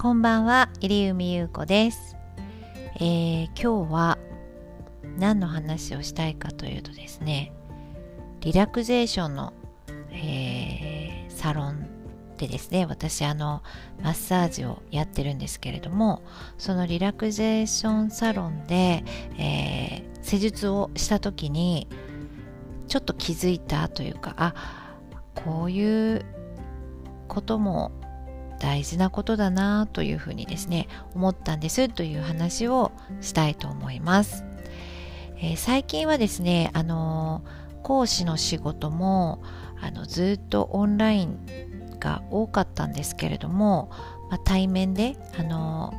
こんばんは、入海優子です、えー、今日は何の話をしたいかというとですね、リラクゼーションの、えー、サロンでですね、私あのマッサージをやってるんですけれども、そのリラクゼーションサロンで、えー、施術をした時にちょっと気づいたというか、あ、こういうことも大事なことだなというふうにですね思ったんですという話をしたいと思います、えー、最近はですねあの講師の仕事もあのずっとオンラインが多かったんですけれども、まあ、対面であの、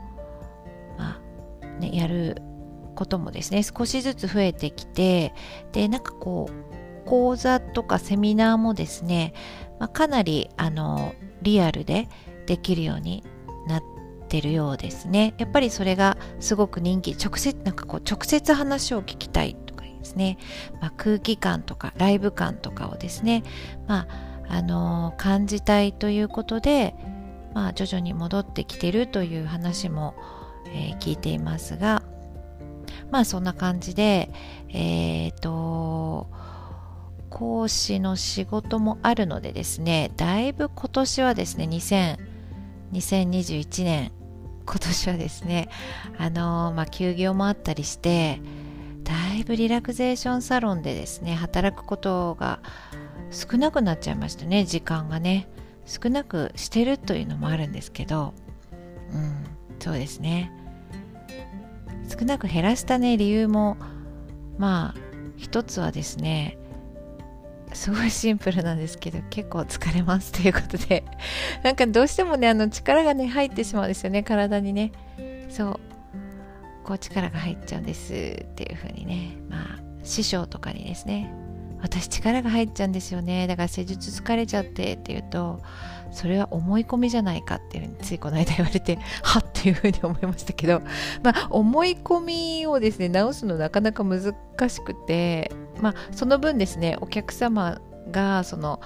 まあね、やることもですね少しずつ増えてきてでなんかこう講座とかセミナーもですね、まあ、かなりあのリアルでできるようになってるようですね。やっぱりそれがすごく人気直接なんかこう直接話を聞きたいとかですね、まあ、空気感とかライブ感とかをですね。まああのー、感じたいということで、まあ、徐々に戻ってきてるという話も、えー、聞いていますがまあそんな感じでえっ、ー、と講師の仕事もあるのでですねだいぶ今年はですね2021年今年はですねあのまあ休業もあったりしてだいぶリラクゼーションサロンでですね働くことが少なくなっちゃいましたね時間がね。少なくしてるというのもあるんですけどうんそうですね。少なく減らしたね理由もまあ一つはですねすごいシンプルなんですけど結構疲れますということで。なんかどうしてもねあの力がね入ってしまうんですよね。体にね。そう。こう力が入っちゃうんですっていう風にね。まあ師匠とかにですね。私力が入っちゃうんですよね。だから施術疲れちゃってって言うとそれは思い込みじゃないかっていうふうについこの間言われて はっっていうふうに思いましたけど、まあ、思い込みをですね直すのなかなか難しくて、まあ、その分ですねお客様がその、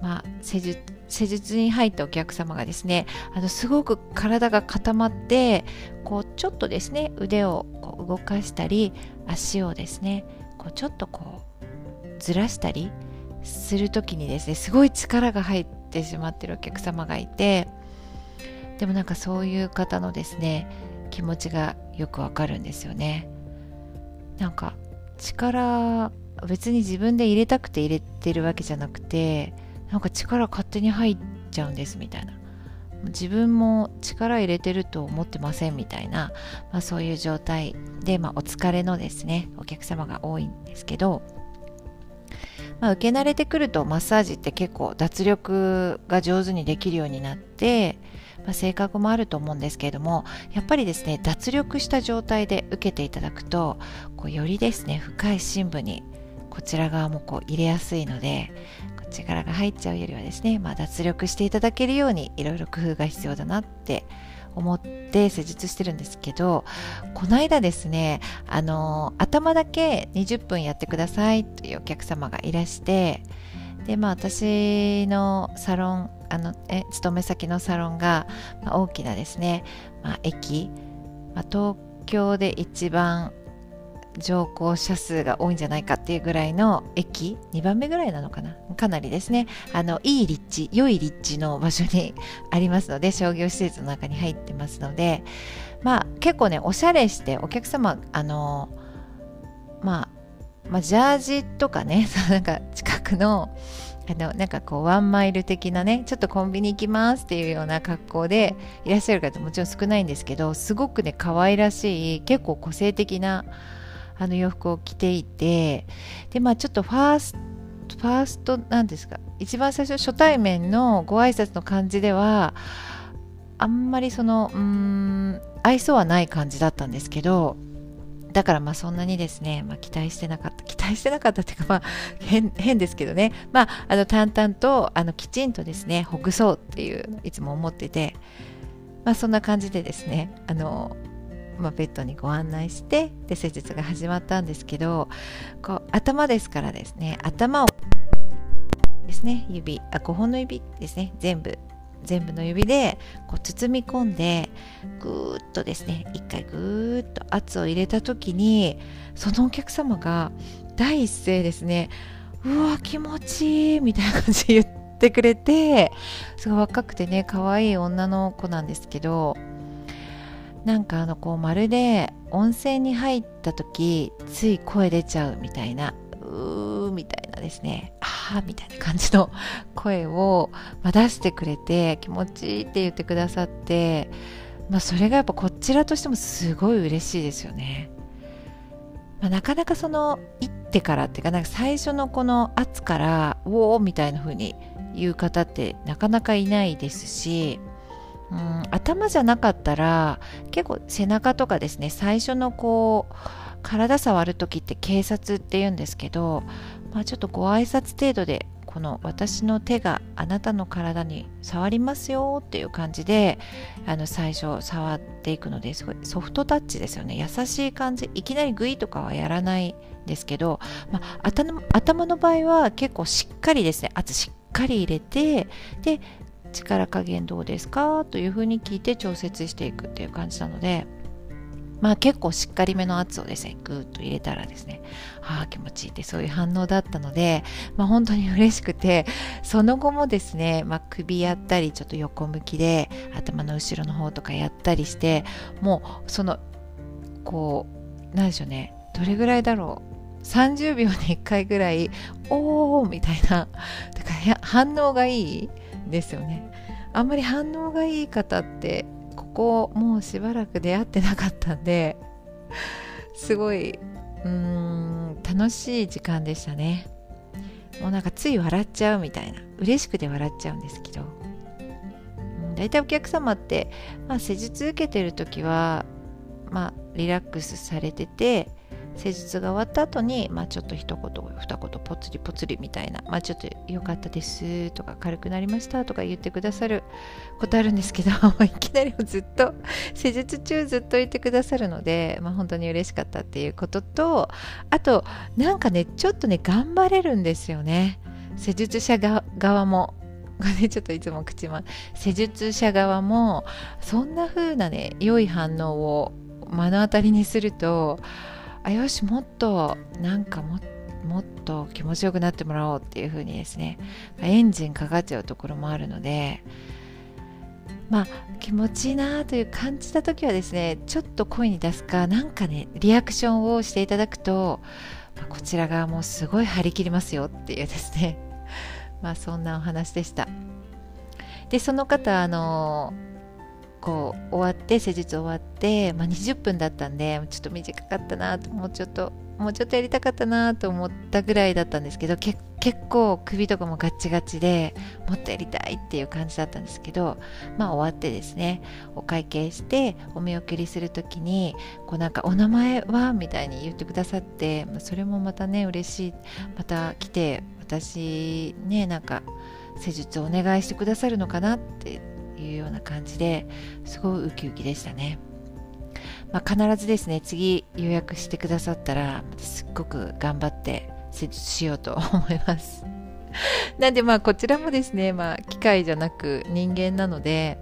まあ、施術施術に入ったお客様がですねあのすごく体が固まってこうちょっとですね腕をこう動かしたり足をですねこうちょっとこうずらしたりする時にですねすごい力が入ってしまってるお客様がいてでもなんかそういう方のですね気持ちがよくわかるんですよね。なんか力別に自分で入れたくて入れてるわけじゃなくてなんか力勝手に入っちゃうんですみたいな。自分も力入れてると思ってませんみたいな、まあ、そういう状態で、まあ、お疲れのですねお客様が多いんですけどまあ、受け慣れてくるとマッサージって結構脱力が上手にできるようになって、まあ、性格もあると思うんですけれどもやっぱりですね脱力した状態で受けていただくとこうよりですね深い深部にこちら側もこう入れやすいので力が入っちゃうよりはですね、まあ、脱力していただけるようにいろいろ工夫が必要だなって思って施術してるんですけどこの間ですねあの頭だけ20分やってくださいというお客様がいらしてでまあ私のサロンあのえ勤め先のサロンが、まあ、大きなですね、まあ、駅、まあ、東京で一番乗降者数が多いんじゃないかっていうぐらいの駅2番目ぐらいなのかな？かなりですね。あのいい立地良い立地の場所に ありますので商業施設の中に入ってますので。まあ結構ねおしゃれしてお客様あのまあまあ、ジャージとかね なんか近くのあのなんかこうワンマイル的なねちょっとコンビニ行きますっていうような格好でいらっしゃる方もちろん少ないんですけどすごくね可愛らしい結構個性的なあの洋服を着ていてでまあちょっとファーストファーストなんですか？一番最初初対面のご挨拶の感じではあんまりそのうん愛想はない感じだったんですけどだからまあそんなにですね、まあ、期待してなかった期待してなかったっていうかまあ変変ですけどね。まああの淡々とあのきちんとですねほぐそうっていういつも思ってて。まあそんな感じでですねあのまあ、ベッドにご案内してで施術が始まったんですけどこう頭ですからですね頭をですね指あ5本の指ですね全部全部の指でこう包み込んでぐーっとですね一回ぐーっと圧を入れた時にそのお客様が第一声ですねうわ気持ちいいみたいな感じで言ってくれてすごい若くてね可愛い女の子なんですけどなんかあのこうまるで温泉に入った時つい声出ちゃうみたいなうーみたいなですねあーみたいな感じの声を、ま出してくれて気持ちいいって言ってくださって、まあ、それがやっぱこちらとしてもすごい嬉しいですよね。まあ、なかなかその行ってからっていうかなんか最初のこの圧から「おお」みたいな風に言う方ってなかなかいないですし、うん、頭じゃなかったら結構背中とかですね最初のこう体触る時って警察って言うんですけど、まあ、ちょっとご挨拶程度でこの私の手があなたの体に触りますよっていう感じであの最初触っていくのですごいソフトタッチですよね。優しい感じ。いきなりグイとかはやらないんですけど、まあ、頭の場合は結構しっかりですね。圧しっかり入れてで力加減どうですか？というふうに聞いて調節していくっていう感じなのでまあ結構しっかりめの圧をですね、ぐーっと入れたらですね、ああ気持ちいいってそういう反応だったので、まあ本当に嬉しくて、その後もですね、まあ首やったり、ちょっと横向きで頭の後ろの方とかやったりして、もうその、こう、なんでしょうね、どれぐらいだろう。30秒に1回ぐらい、おーみたいな、だから反応がいいですよね。あんまり反応がいい方ってここもうしばらく出会ってなかったんですごいうーん楽しい時間でしたね。もうなんかつい笑っちゃうみたいな。嬉しくて笑っちゃうんですけど。大体お客様って、まあ、施術受けてる時は、まあ、リラックスされてて施術が終わった後に、まあ、ちょっと一言二言ぽつりぽつりみたいな、まあ、ちょっと良かったですとか軽くなりましたとか言ってくださることあるんですけど いきなりずっと施術中ずっといてくださるので、まあ、本当に嬉しかったっていうこととあとなんかねちょっとね頑張れるんですよね。施術者側も。ちょっといつも口ま施術者側もそんな風なね良い反応を目の当たりにするとあよしもっとなんかももっと気持ちよくなってもらおうっていう風にですね。エンジンかかっちゃうところもあるのでまあ気持ちいいなという感じた時はですねちょっと声に出すかなんかねリアクションをしていただくと、まあ、こちら側もすごい張り切りますよっていうですね。まあそんなお話でした。でその方あのこう終わって施術終わって、まあ、20分だったんでちょっと短かったなともうちょっともうちょっとやりたかったなと思ったぐらいだったんですけど結構首とかもガチガチでもっとやりたいっていう感じだったんですけどまあ終わってですねお会計してお見送りする時にこうなんかお名前はみたいに言ってくださってそれもまたね嬉しいまた来て私ねなんか施術をお願いしてくださるのかなっていうような感じですごいウキウキでしたね。まあ、必ずですね次予約してくださったらすっごく頑張って施術しようと思います。なんでまあこちらもですね、まあ、機械じゃなく人間なので、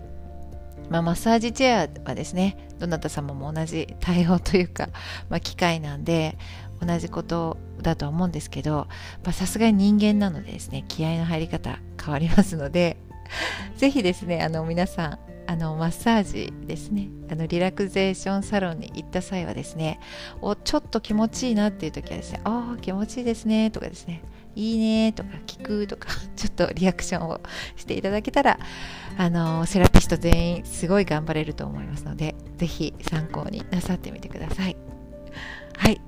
まあ、マッサージチェアはですねどなた様も同じ対応というか、まあ、機械なんで同じことだと思うんですけどさすがに人間なのでですね気合の入り方変わりますので ぜひですねあの皆さんあのマッサージですねあのリラクゼーションサロンに行った際はですねおちょっと気持ちいいなっていう時はですねああ気持ちいいですねとかですねいいねとか聞くとか ちょっとリアクションをしていただけたらあのセラピスト全員すごい頑張れると思いますのでぜひ参考になさってみてください。はい、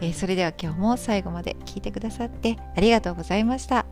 えー、それでは今日も最後まで聞いてくださってありがとうございました。